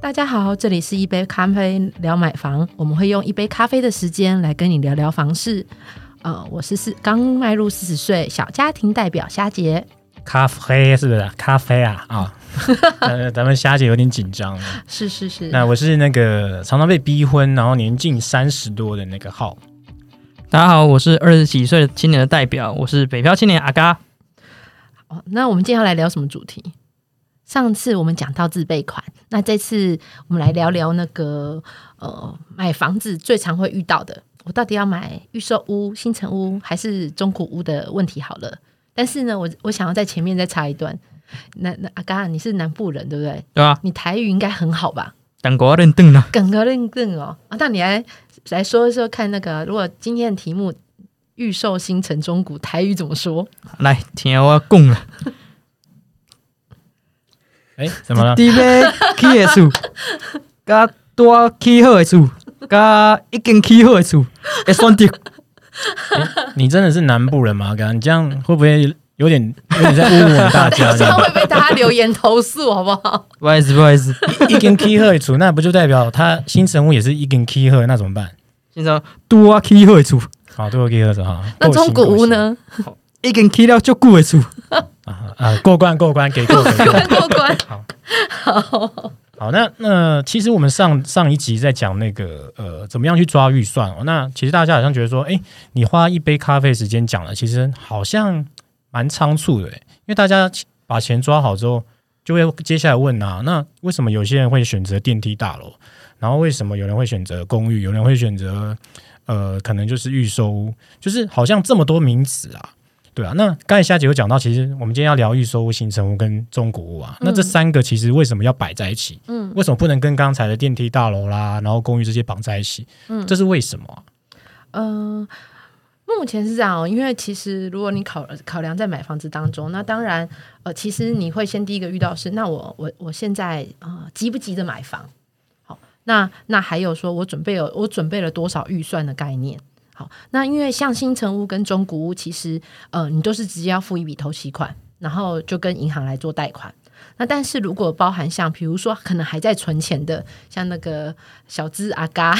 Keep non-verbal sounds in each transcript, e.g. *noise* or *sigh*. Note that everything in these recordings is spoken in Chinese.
大家好，这里是一杯咖啡聊买房，我们会用一杯咖啡的时间来跟你聊聊房事。呃，我是四刚迈入四十岁小家庭代表虾姐，咖啡是不是？咖啡啊 *laughs* 啊！*laughs* 咱咱们虾姐有点紧张了。是是是，那我是那个常常被逼婚，然后年近三十多的那个号。大家好，我是二十几岁的青年的代表，我是北漂青年阿嘎。哦，那我们今天要来聊什么主题？上次我们讲到自备款，那这次我们来聊聊那个呃买房子最常会遇到的，我到底要买预售屋、新城屋还是中古屋的问题好了。但是呢，我我想要在前面再插一段，那那阿嘎你是南部人对不对？对啊，你台语应该很好吧？等国认定了，梗个认定哦啊，那你来来说一说看那个，如果今天的题目预售新城中古台语怎么说？来听我讲了。哎，怎么了？第一杯起的多 *laughs* 起好的厝，加已经起好的厝，会选择。你真的是南部人吗？刚你这样会不会有点有点在侮辱我们大家？*laughs* 这样会被大家留言投诉，好不好？不好意思，不好意思，一根 key 赫一处，那不就代表他新成屋也是一根 key 赫？那怎么办？先生多起好的厝，好，多 key 赫是哈。那中古屋呢？已经起了足久的厝。啊啊，过关过关，给过给过 *laughs* 过关。好，好，好。那那其实我们上上一集在讲那个呃，怎么样去抓预算哦。那其实大家好像觉得说，哎，你花一杯咖啡时间讲了，其实好像蛮仓促的，因为大家把钱抓好之后，就会接下来问啊，那为什么有些人会选择电梯大楼？然后为什么有人会选择公寓？有人会选择呃，可能就是预售屋？就是好像这么多名词啊。对啊，那刚才夏姐有讲到，其实我们今天要聊预售屋、新成屋跟中古屋啊。那这三个其实为什么要摆在一起？嗯，为什么不能跟刚才的电梯大楼啦，然后公寓这些绑在一起？嗯，这是为什么？嗯，目前是这样哦，因为其实如果你考考量在买房子当中，那当然呃，其实你会先第一个遇到是，那我我我现在呃急不急着买房？好，那那还有说我准备有我准备了多少预算的概念？好，那因为像新城屋跟中古屋，其实呃，你都是直接要付一笔头期款，然后就跟银行来做贷款。那但是如果包含像比如说可能还在存钱的，像那个小资阿嘎，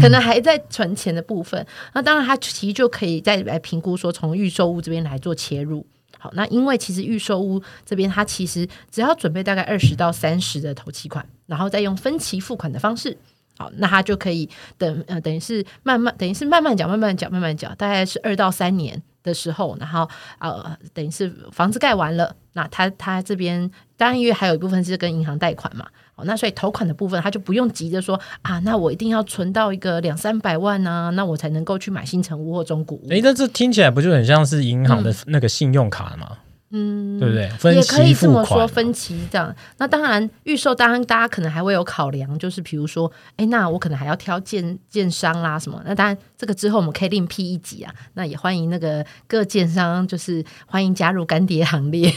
可能还在存钱的部分，那当然他其实就可以再来评估说从预售屋这边来做切入。好，那因为其实预售屋这边，它其实只要准备大概二十到三十的头期款，然后再用分期付款的方式。好，那他就可以等呃，等于是慢慢，等于是慢慢缴，慢慢缴，慢慢缴，大概是二到三年的时候，然后呃，等于是房子盖完了，那他他这边当然因为还有一部分是跟银行贷款嘛，好，那所以投款的部分他就不用急着说啊，那我一定要存到一个两三百万呢，那我才能够去买新城屋或中古屋。哎，那这听起来不就很像是银行的那个信用卡吗？嗯，对不对？也可以这么说，分期这样。那当然，预售当然大家可能还会有考量，就是比如说，哎，那我可能还要挑建建商啦什么。那当然，这个之后我们可以另辟一集啊。那也欢迎那个各建商，就是欢迎加入干爹行列。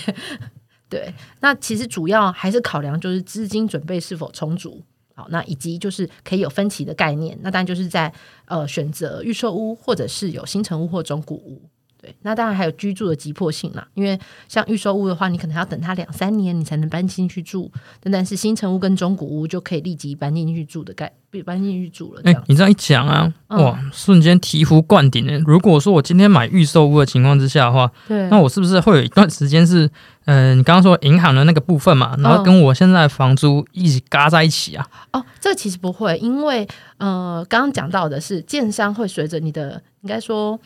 *laughs* 对，那其实主要还是考量就是资金准备是否充足，好，那以及就是可以有分歧的概念。那当然就是在呃选择预售屋，或者是有新城屋或中古屋。那当然还有居住的急迫性啦，因为像预售屋的话，你可能要等它两三年，你才能搬进去住。但是新城屋跟中古屋就可以立即搬进去住的概，搬进去住了。哎，你这样一讲啊，哇，瞬间醍醐灌顶呢。如果说我今天买预售屋的情况之下的话，对，那我是不是会有一段时间是，嗯，你刚刚说银行的那个部分嘛，然后跟我现在房租一起嘎在一起啊？哦，这其实不会，因为呃，刚刚讲到的是建商会随着你的，应该说。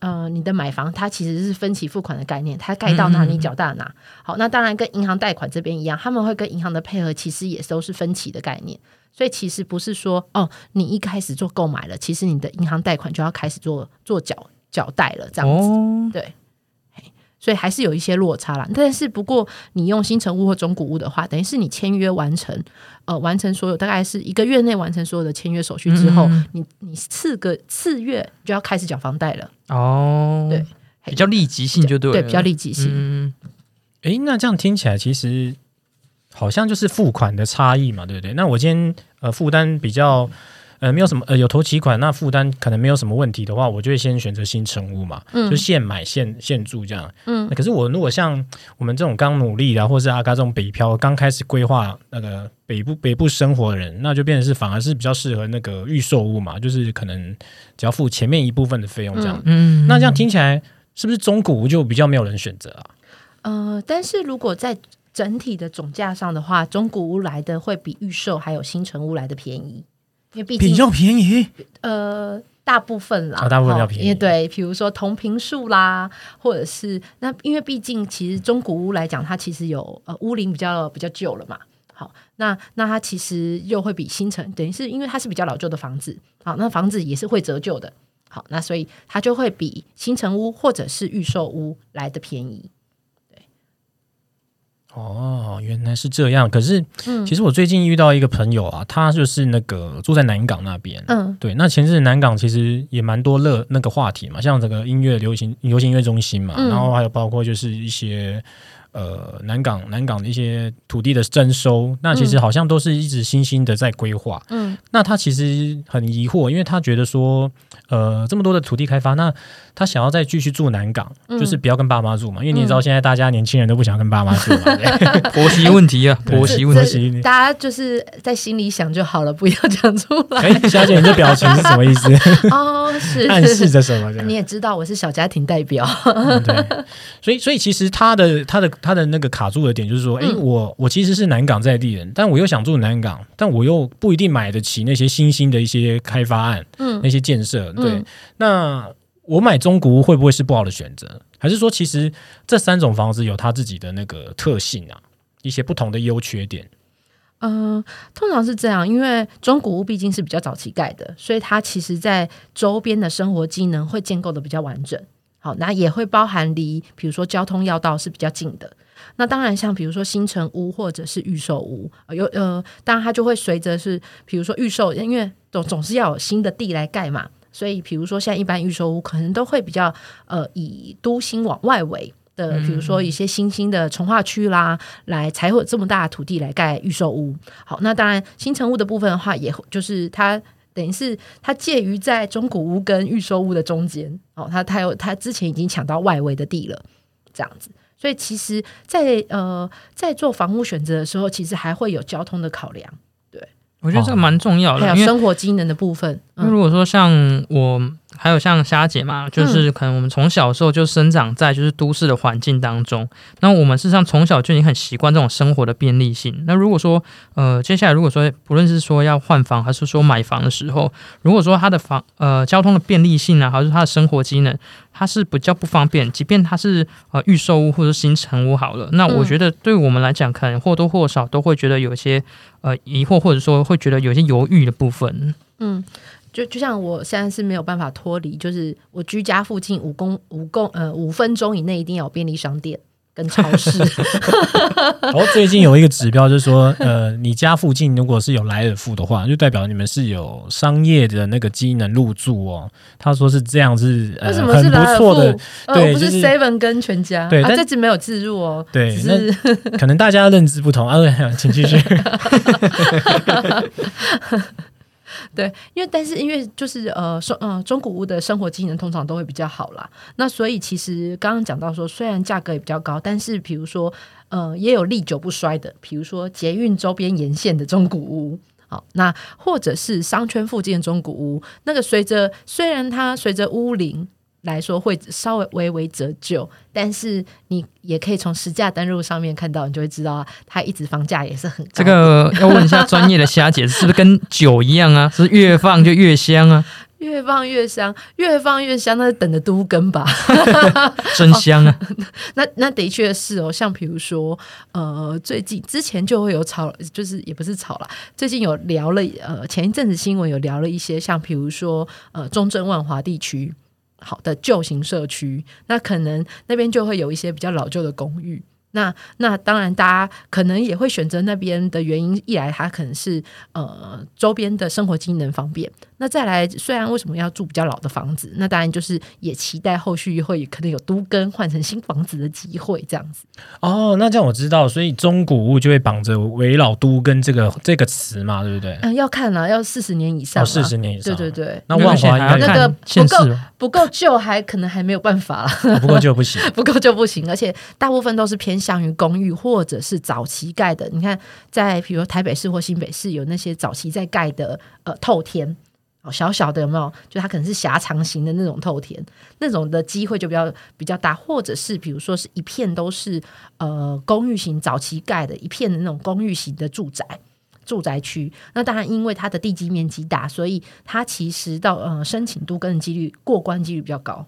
呃，你的买房它其实是分期付款的概念，它盖到哪你缴到哪。好，那当然跟银行贷款这边一样，他们会跟银行的配合，其实也都是分期的概念。所以其实不是说哦，你一开始做购买了，其实你的银行贷款就要开始做做缴缴贷了，这样子对。所以还是有一些落差啦。但是不过你用新城屋或中古屋的话，等于是你签约完成，呃，完成所有大概是一个月内完成所有的签约手续之后，你你次个次月就要开始缴房贷了。哦，对，比较立即性就对，对，比较立即性。嗯，哎，那这样听起来其实好像就是付款的差异嘛，对不对？那我今天呃负担比较呃没有什么呃有头期款，那负担可能没有什么问题的话，我就会先选择新城屋嘛，就现买现现住这样。嗯，可是我如果像我们这种刚努力的，或是阿嘎这种北漂刚开始规划那个北部北部生活的人，那就变成是反而是比较适合那个预售屋嘛，就是可能只要付前面一部分的费用这样。嗯，那这样听起来是不是中古屋就比较没有人选择啊？呃，但是如果在整体的总价上的话，中古屋来的会比预售还有新城屋来的便宜，因为毕竟比较便宜。呃，大部分啦，大部分要便宜。对，比如说同平数啦，或者是那，因为毕竟其实中古屋来讲，它其实有呃屋龄比较比较旧了嘛。好，那那它其实又会比新城，等于是因为它是比较老旧的房子，好，那房子也是会折旧的。好，那所以它就会比新城屋或者是预售屋来的便宜。哦，原来是这样。可是，其实我最近遇到一个朋友啊，他就是那个住在南港那边。嗯，对。那前阵南港其实也蛮多乐那个话题嘛，像整个音乐流行流行音乐中心嘛，然后还有包括就是一些。呃，南港南港的一些土地的征收，那其实好像都是一直新兴的在规划。嗯，那他其实很疑惑，因为他觉得说，呃，这么多的土地开发，那他想要再继续住南港，就是不要跟爸妈住嘛。因为你知道，现在大家年轻人都不想跟爸妈住嘛，*laughs* 婆媳问题啊，婆媳问题，大家就是在心里想就好了，不要讲出来。哎，小姐，你这表情是什么意思？*laughs* 哦，是暗示着什么？你也知道我是小家庭代表，对，所以所以其实他的他的。他的那个卡住的点就是说，哎，我我其实是南港在地人，但我又想住南港，但我又不一定买得起那些新兴的一些开发案，嗯，那些建设，对，那我买中古屋会不会是不好的选择？还是说，其实这三种房子有它自己的那个特性啊，一些不同的优缺点？嗯，通常是这样，因为中古屋毕竟是比较早期盖的，所以它其实在周边的生活机能会建构的比较完整。好，那也会包含离，比如说交通要道是比较近的。那当然，像比如说新城屋或者是预售屋，有呃，当然它就会随着是，比如说预售，因为总总是要有新的地来盖嘛，所以比如说现在一般预售屋可能都会比较呃以都心往外围的，比如说一些新兴的从化区啦，来才会有这么大的土地来盖预售屋。好，那当然新城屋的部分的话，也就是它。等于是它介于在中古屋跟预售屋的中间哦，它它有它之前已经抢到外围的地了，这样子，所以其实，在呃在做房屋选择的时候，其实还会有交通的考量，对，我觉得这个蛮重要的，还有生活机能的部分。那如果说像我。还有像虾姐嘛，就是可能我们从小时候就生长在就是都市的环境当中，那我们事实上从小就已经很习惯这种生活的便利性。那如果说呃接下来如果说不论是说要换房还是说买房的时候，如果说它的房呃交通的便利性啊，还是它的生活机能，它是比较不方便，即便它是呃预售屋或者新城屋好了，那我觉得对我们来讲，可能或多或少都会觉得有些呃疑惑，或者说会觉得有些犹豫的部分。嗯。就就像我现在是没有办法脱离，就是我居家附近五公五公呃五分钟以内一定要有便利商店跟超市。*laughs* 然后最近有一个指标就是说，呃，你家附近如果是有莱尔富的话，就代表你们是有商业的那个机能入驻哦。他说是这样是为什么是不错的？对，不是 Seven 跟全家，对，这次没有自入哦。对，是可能大家认知不同啊。请继续。*laughs* 对，因为但是因为就是呃，说呃，中古屋的生活机能通常都会比较好啦。那所以其实刚刚讲到说，虽然价格也比较高，但是比如说呃，也有历久不衰的，比如说捷运周边沿线的中古屋，好，那或者是商圈附近的中古屋，那个随着虽然它随着屋龄。来说会稍微微微折旧，但是你也可以从实价登录上面看到，你就会知道它一直房价也是很高。这个要问一下专业的虾姐，是不是跟酒一样啊？*laughs* 是越放就越香啊？越放越香，越放越香，那是等着都根吧？*laughs* *laughs* 真香啊！那那的确是哦，像比如说呃，最近之前就会有炒，就是也不是炒了，最近有聊了呃，前一阵子新闻有聊了一些，像比如说呃，中正万华地区。好的旧型社区，那可能那边就会有一些比较老旧的公寓。那那当然，大家可能也会选择那边的原因，一来它可能是呃周边的生活机能方便。那再来，虽然为什么要住比较老的房子，那当然就是也期待后续会可能有都更换成新房子的机会，这样子。哦，那这样我知道，所以中古屋就会绑着“围老都更”这个这个词嘛，对不对？嗯，要看了，要四十年以上，四十年以上，对对对。那万华那个不够不够旧，还可能还没有办法了。不够旧不行，*laughs* 不够旧不行，而且大部分都是偏向于公寓或者是早期盖的。你看，在比如台北市或新北市有那些早期在盖的呃透天。哦，小小的有没有？就它可能是狭长型的那种透田，那种的机会就比较比较大，或者是比如说是一片都是呃公寓型早期盖的一片的那种公寓型的住宅住宅区。那当然，因为它的地基面积大，所以它其实到呃申请度跟几率过关几率比较高。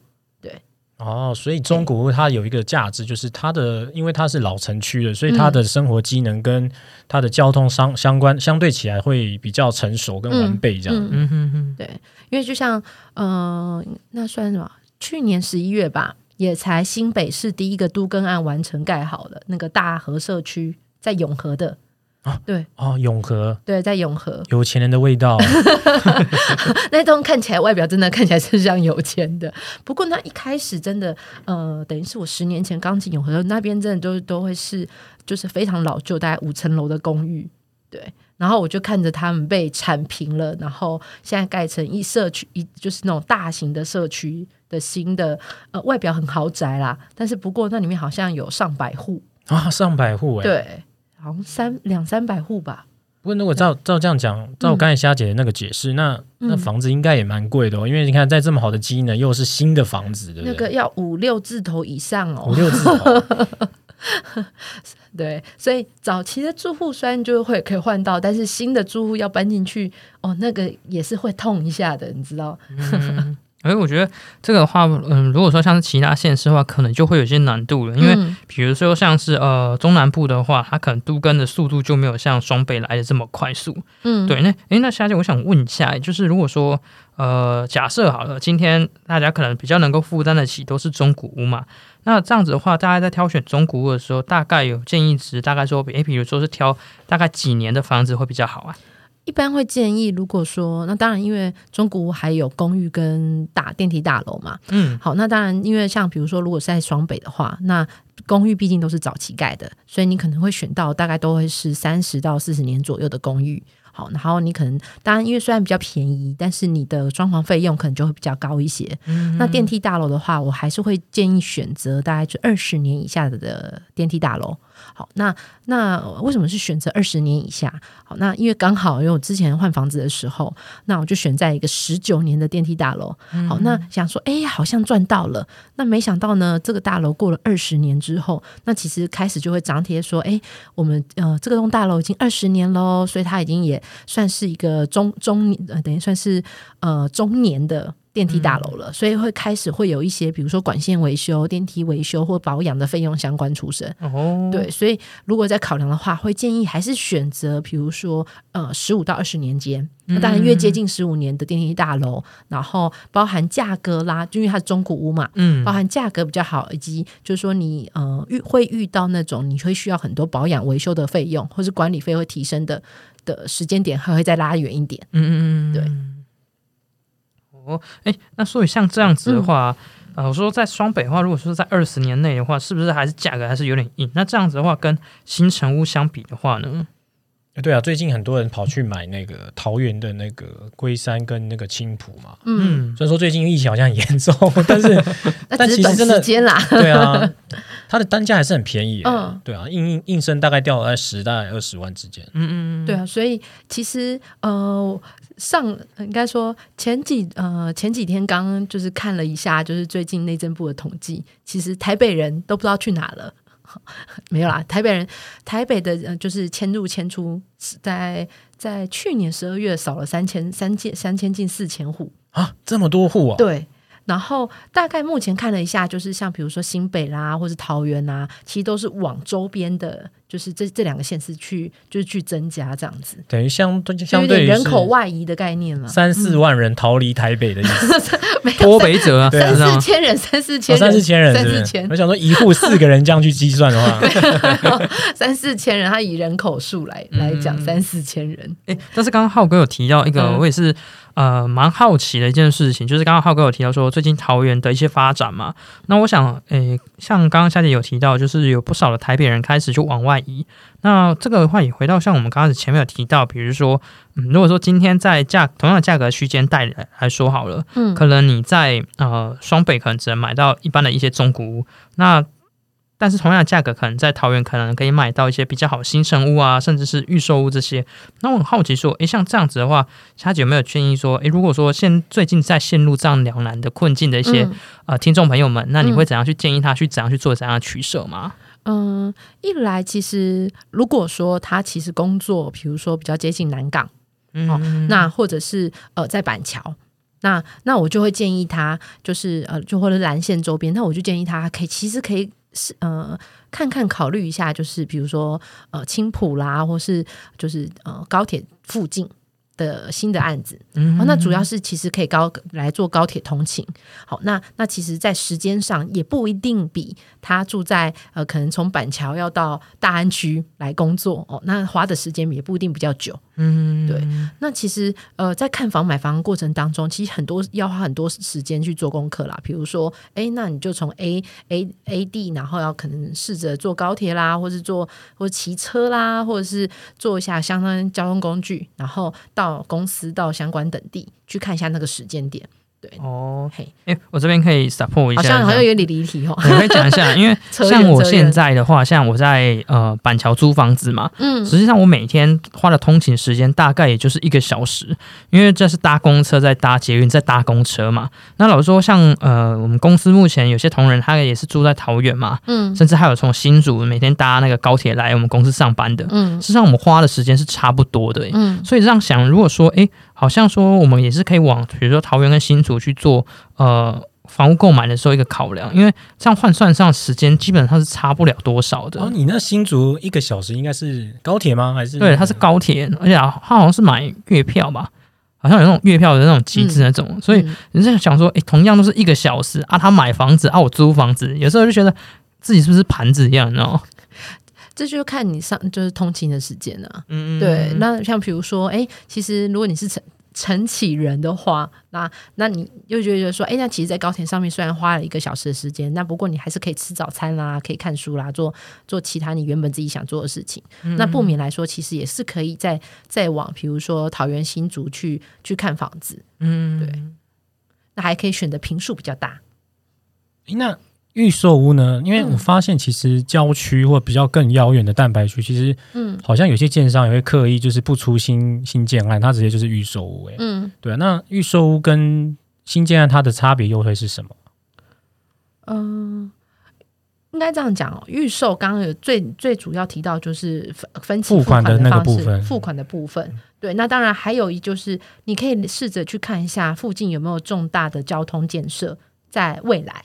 对。哦，所以中古屋它有一个价值，就是它的，因为它是老城区的，所以它的生活机能跟它的交通相相关，相对起来会比较成熟跟完备这样。嗯哼哼，对，因为就像呃，那算什么？去年十一月吧，也才新北市第一个都更案完成盖好的那个大和社区，在永和的。啊，对，哦，永和，对，在永和，有钱人的味道，*laughs* *laughs* 那栋看起来外表真的看起来是像有钱的，不过那一开始真的，呃，等于是我十年前刚进永和那边，真的都都会是就是非常老旧，大概五层楼的公寓，对，然后我就看着他们被铲平了，然后现在盖成一社区，一就是那种大型的社区的新的，呃，外表很豪宅啦，但是不过那里面好像有上百户。啊，上百户哎，对。好像三两三百户吧。不过如果照照这样讲，照我刚才虾姐的那个解释，那那房子应该也蛮贵的哦。因为你看，在这么好的机能，又是新的房子，对不对？那个要五六字头以上哦，五六字头。*laughs* 对，所以早期的住户虽然就会可以换到，但是新的住户要搬进去，哦，那个也是会痛一下的，你知道。哎，我觉得这个的话，嗯，如果说像是其他县市的话，可能就会有些难度了。因为比如说像是呃中南部的话，它可能都更的速度就没有像双北来的这么快速。嗯，对。那哎，那夏姐，我想问一下，就是如果说呃假设好了，今天大家可能比较能够负担得起都是中古屋嘛，那这样子的话，大家在挑选中古屋的时候，大概有建议值，大概说，哎，比如说是挑大概几年的房子会比较好啊？一般会建议，如果说那当然，因为中古屋还有公寓跟大电梯大楼嘛，嗯，好，那当然，因为像比如说，如果是在双北的话，那公寓毕竟都是早期盖的，所以你可能会选到大概都会是三十到四十年左右的公寓。好，然后你可能当然，因为虽然比较便宜，但是你的装潢费用可能就会比较高一些。那电梯大楼的话，我还是会建议选择大概就二十年以下的电梯大楼。好，那那为什么是选择二十年以下？好，那因为刚好因为我之前换房子的时候，那我就选在一个十九年的电梯大楼。好，那想说，哎，好像赚到了。那没想到呢，这个大楼过了二十年之后，那其实开始就会张贴说，哎，我们呃这个栋大楼已经二十年喽，所以它已经也算是一个中中年，呃，等于算是呃中年的。电梯大楼了，所以会开始会有一些，比如说管线维修、电梯维修或保养的费用相关出身。哦，对，所以如果在考量的话，会建议还是选择，比如说呃十五到二十年间。那当然越接近十五年的电梯大楼，然后包含价格啦，就因为它是中古屋嘛，嗯，包含价格比较好，以及就是说你呃遇会遇到那种你会需要很多保养维修的费用，或是管理费会提升的的时间点，还会再拉远一点。嗯嗯嗯，对。哦，哎，那所以像这样子的话，呃，我说在双北的话，如果说在二十年内的话，是不是还是价格还是有点硬？那这样子的话，跟新城屋相比的话呢？对啊，最近很多人跑去买那个桃园的那个龟山跟那个青浦嘛。嗯，虽然说最近疫情好像很严重，*laughs* 但是 *laughs* 但其实真的对啊，*laughs* 它的单价还是很便宜。嗯，对啊，应应应声大概掉在十到二十万之间。嗯嗯，对啊，所以其实呃。上应该说前几呃前几天刚就是看了一下，就是最近内政部的统计，其实台北人都不知道去哪了，*laughs* 没有啦。台北人台北的呃就是迁入迁出，在在去年十二月少了三千三千三千近四千户啊，这么多户啊！对。然后大概目前看了一下，就是像比如说新北啦，或是桃园啊，其实都是往周边的，就是这这两个县市去就是去增加这样子，等于相对相对人口外移的概念了。三四万人逃离台北的意思，*laughs* 脱北者 *laughs* 三四千人，三四千人，哦三四千人三四千我，想说一户四个人这样去计算的话，*laughs* 三四千人，他以人口数来来讲，三四千人。哎，但是刚刚浩哥有提到一个，嗯。我也是呃蛮好奇的一件事情，就是刚刚浩哥有提到说最近桃园的一些发展嘛，那我想诶，像刚刚夏姐有提到，就是有不少的台北人开始就往外移，那这个的话也回到像我们刚开始前面有提到，比如说，嗯，如果说今天在价同样的价格区间带来来说好了，嗯。可能你在呃双北可能只能买到一般的一些中古屋，那但是同样的价格，可能在桃园可能可以买到一些比较好的新生屋啊，甚至是预售屋这些。那我很好奇说，诶，像这样子的话，夏姐有没有建议说，诶，如果说现最近在陷入这样两难的困境的一些、嗯呃听众朋友们，那你会怎样去建议他去怎样去做怎样的取舍吗？嗯，一来其实如果说他其实工作，比如说比较接近南港，嗯，那或者是呃在板桥。那那我就会建议他，就是呃，就或者蓝线周边，那我就建议他可以，其实可以是呃，看看考虑一下，就是比如说呃青浦啦，或是就是呃高铁附近的新的案子。嗯哦，那主要是其实可以高来做高铁通勤。好，那那其实，在时间上也不一定比他住在呃，可能从板桥要到大安区来工作哦，那花的时间也不一定比较久。嗯对那其实呃，在看房买房过程当中，其实很多要花很多时间去做功课啦。比如说，哎，那你就从 A A A D，然后要可能试着坐高铁啦，或是坐或者骑车啦，或者是坐一下相当交通工具，然后到公司到相关等地去看一下那个时间点。对，哦，嘿，诶，我这边可以 support 一下，好像好像有点离题哦。我可以讲一下，*laughs* 因为像我现在的话，像我在呃板桥租房子嘛，嗯。实际上我每天花的通勤时间大概也就是一个小时，因为这是搭公车在搭捷运在搭公车嘛。那老实说像呃我们公司目前有些同仁他也是住在桃园嘛，嗯。甚至还有从新竹每天搭那个高铁来我们公司上班的。嗯。实际上我们花的时间是差不多的、欸，嗯。所以这样想，如果说诶，好像说我们也是可以往比如说桃园跟新竹去做呃房屋购买的时候一个考量，因为这样换算上时间基本上是差不了多少的。哦，你那新竹一个小时应该是高铁吗？还是对，它是高铁，而且它好像是买月票吧，好像有那种月票的那种机制那种，所以嗯人家想说，诶，同样都是一个小时啊，他买房子啊，我租房子，有时候就觉得自己是不是盘子一样，你知道吗？这就看你上就是通勤的时间啊。嗯对，那像比如说，哎，其实如果你是晨晨起人的话，那那你又觉得说，哎，那其实，在高铁上面虽然花了一个小时的时间，那不过你还是可以吃早餐啦，可以看书啦，做做其他你原本自己想做的事情。那不免来说，其实也是可以再再往，比如说桃园新竹去去看房子，嗯，对那还可以选择平数比较大。诶那预售屋呢？因为嗯我发现其实郊区或比较更遥远的蛋白区，其实嗯好像有些建商也会刻意就是不出新新建案，它直接就是预售屋。哎，嗯对啊，那预售屋跟新建案它的差别又会是什么？嗯。应该这样讲哦，预售刚刚有最最主要提到就是分分期付款的那个部分付款的部分。对，那当然还有一就是你可以试着去看一下附近有没有重大的交通建设在未来。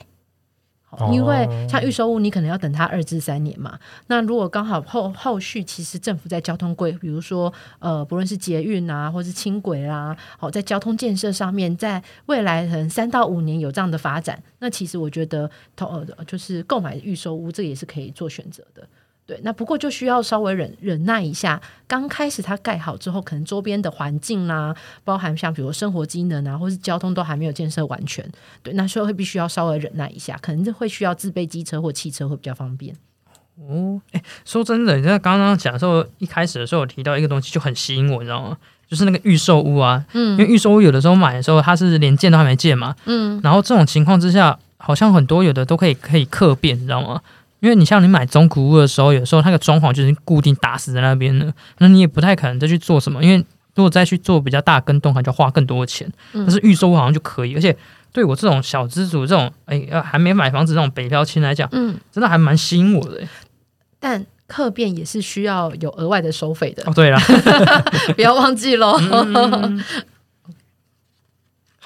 好因为哦像预售屋，你可能要等它二至三年嘛。那如果刚好后后续，其实政府在交通规，比如说呃，不论是捷运啊，或是轻轨啦，好，在交通建设上面，在未来可能三到五年有这样的发展，那其实我觉得投呃就是购买预售屋，这也是可以做选择的。对，那不过就需要稍微忍忍耐一下。刚开始它盖好之后，可能周边的环境啦、包含像比如生活机能啊，或是交通都还没有建设完全。对，那所以会必须要稍微忍耐一下，可能会需要自备机车或汽车会比较方便。哦，哎，说真的，你在刚刚讲的时候，一开始的时候有提到一个东西就很吸引我，你知道吗？就是那个预售屋啊，嗯因为预售屋有的时候买的时候，它是连建都还没建嘛，嗯然后这种情况之下，好像很多有的都可以可以客变，你知道吗？因为你像你买中古屋的时候，有时候那个装潢就是固定打死在那边了，那你也不太可能再去做什么，因为如果再去做比较大的跟动，还就要花更多的钱。嗯但是预售屋好像就可以，而且对我这种小资主，这种哎呃还没买房子这种北漂青来讲，嗯，真的还蛮吸引我的、欸。但客变也是需要有额外的收费的哦，，对了，*laughs* 不要忘记喽。嗯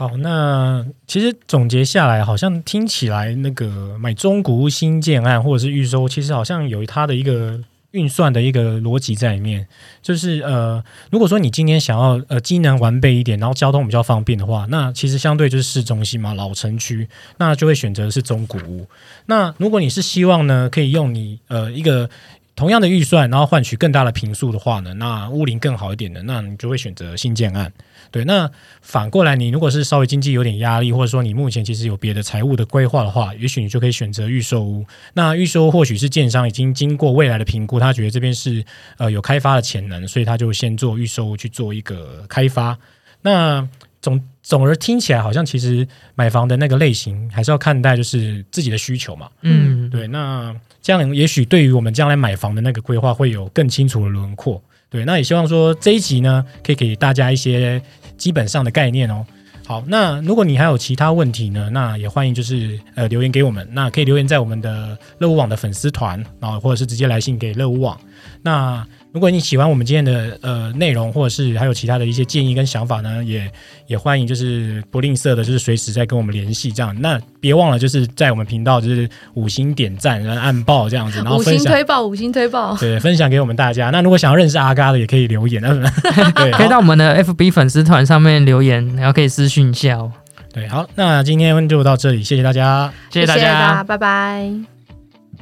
好，那其实总结下来，好像听起来那个买中古屋新建案或者是预售，其实好像有它的一个运算的一个逻辑在里面，就是呃，如果说你今天想要呃机能完备一点，然后交通比较方便的话，那其实相对就是市中心嘛，老城区，那就会选择是中古屋。那如果你是希望呢，可以用你呃一个同样的预算，然后换取更大的平数的话呢，那屋龄更好一点的，那你就会选择新建案。对，那反过来，你如果是稍微经济有点压力，或者说你目前其实有别的财务的规划的话，也许你就可以选择预售屋。那预售或许是建商已经经过未来的评估，他觉得这边是呃有开发的潜能，所以他就先做预售屋去做一个开发。那总总而听起来，好像其实买房的那个类型还是要看待就是自己的需求嘛。嗯，对，那这样也许对于我们将来买房的那个规划会有更清楚的轮廓。对，那也希望说这一集呢，可以给大家一些。基本上的概念哦。好，那如果你还有其他问题呢，那也欢迎就是呃留言给我们。那可以留言在我们的乐屋网的粉丝团，然后或者是直接来信给乐屋网。那如果你喜欢我们今天的呃内容，或者是还有其他的一些建议跟想法呢，也也欢迎就是不吝啬的，就是随时在跟我们联系这样。那别忘了就是在我们频道就是五星点赞，然后按爆这样子，然后五星推爆，五星推爆，*laughs* 对，分享给我们大家。那如果想要认识阿嘎的，也可以留言，*laughs* 对，可以到我们的 FB 粉丝团上面留言，然后可以私讯一下哦。对，好，那今天就到这里，谢谢大家，谢谢大家，拜拜。